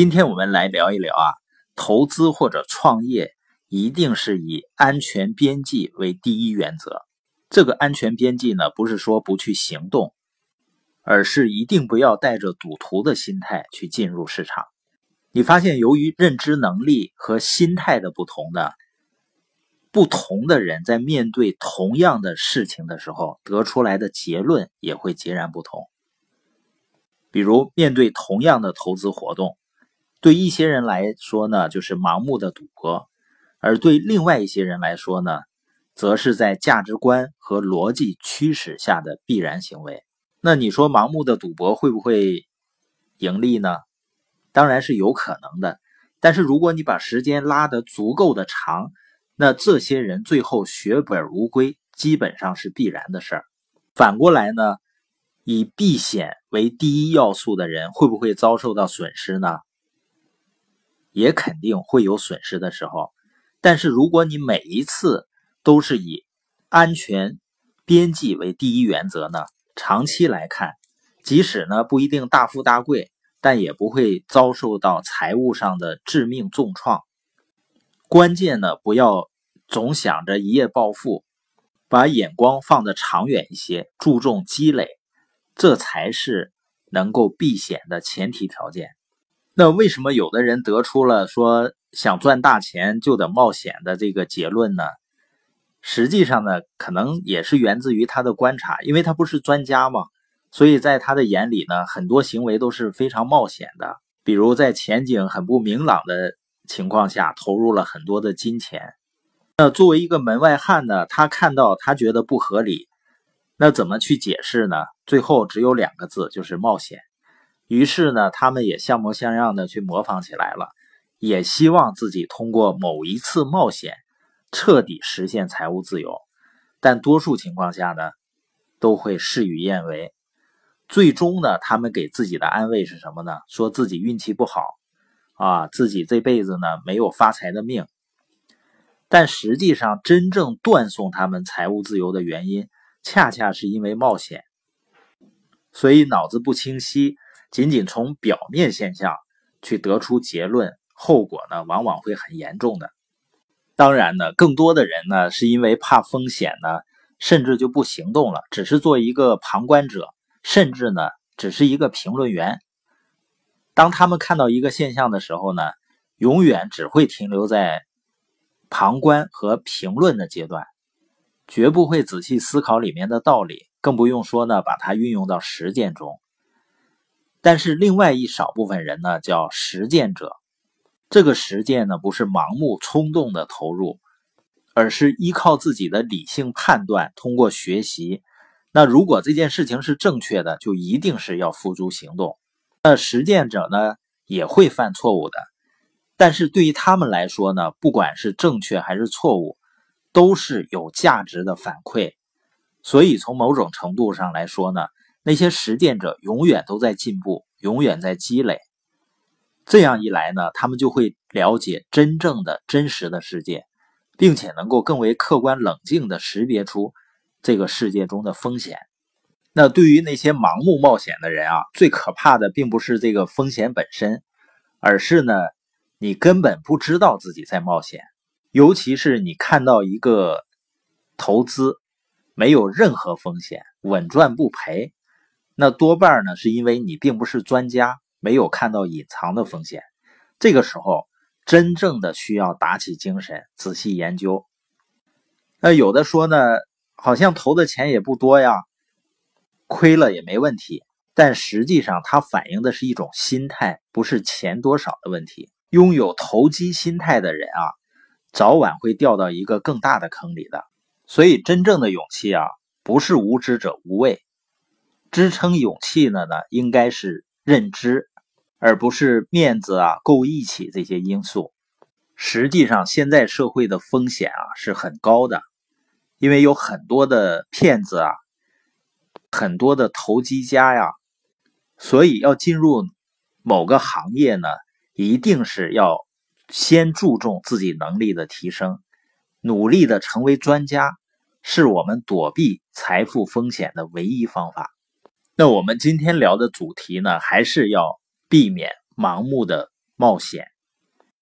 今天我们来聊一聊啊，投资或者创业一定是以安全边际为第一原则。这个安全边际呢，不是说不去行动，而是一定不要带着赌徒的心态去进入市场。你发现，由于认知能力和心态的不同呢，不同的人在面对同样的事情的时候，得出来的结论也会截然不同。比如，面对同样的投资活动。对一些人来说呢，就是盲目的赌博；而对另外一些人来说呢，则是在价值观和逻辑驱使下的必然行为。那你说盲目的赌博会不会盈利呢？当然是有可能的。但是如果你把时间拉得足够的长，那这些人最后血本无归，基本上是必然的事儿。反过来呢，以避险为第一要素的人，会不会遭受到损失呢？也肯定会有损失的时候，但是如果你每一次都是以安全边际为第一原则呢，长期来看，即使呢不一定大富大贵，但也不会遭受到财务上的致命重创。关键呢，不要总想着一夜暴富，把眼光放得长远一些，注重积累，这才是能够避险的前提条件。那为什么有的人得出了说想赚大钱就得冒险的这个结论呢？实际上呢，可能也是源自于他的观察，因为他不是专家嘛，所以在他的眼里呢，很多行为都是非常冒险的。比如在前景很不明朗的情况下投入了很多的金钱。那作为一个门外汉呢，他看到他觉得不合理，那怎么去解释呢？最后只有两个字，就是冒险。于是呢，他们也像模像样的去模仿起来了，也希望自己通过某一次冒险，彻底实现财务自由。但多数情况下呢，都会事与愿违。最终呢，他们给自己的安慰是什么呢？说自己运气不好，啊，自己这辈子呢没有发财的命。但实际上，真正断送他们财务自由的原因，恰恰是因为冒险。所以脑子不清晰。仅仅从表面现象去得出结论，后果呢往往会很严重的。当然呢，更多的人呢是因为怕风险呢，甚至就不行动了，只是做一个旁观者，甚至呢只是一个评论员。当他们看到一个现象的时候呢，永远只会停留在旁观和评论的阶段，绝不会仔细思考里面的道理，更不用说呢把它运用到实践中。但是另外一少部分人呢，叫实践者。这个实践呢，不是盲目冲动的投入，而是依靠自己的理性判断，通过学习。那如果这件事情是正确的，就一定是要付诸行动。那实践者呢，也会犯错误的，但是对于他们来说呢，不管是正确还是错误，都是有价值的反馈。所以从某种程度上来说呢。那些实践者永远都在进步，永远在积累。这样一来呢，他们就会了解真正的真实的世界，并且能够更为客观冷静地识别出这个世界中的风险。那对于那些盲目冒险的人啊，最可怕的并不是这个风险本身，而是呢，你根本不知道自己在冒险。尤其是你看到一个投资没有任何风险，稳赚不赔。那多半呢，是因为你并不是专家，没有看到隐藏的风险。这个时候，真正的需要打起精神，仔细研究。那有的说呢，好像投的钱也不多呀，亏了也没问题。但实际上，它反映的是一种心态，不是钱多少的问题。拥有投机心态的人啊，早晚会掉到一个更大的坑里的。所以，真正的勇气啊，不是无知者无畏。支撑勇气的呢，应该是认知，而不是面子啊、够义气这些因素。实际上，现在社会的风险啊是很高的，因为有很多的骗子啊，很多的投机家呀，所以要进入某个行业呢，一定是要先注重自己能力的提升，努力的成为专家，是我们躲避财富风险的唯一方法。那我们今天聊的主题呢，还是要避免盲目的冒险。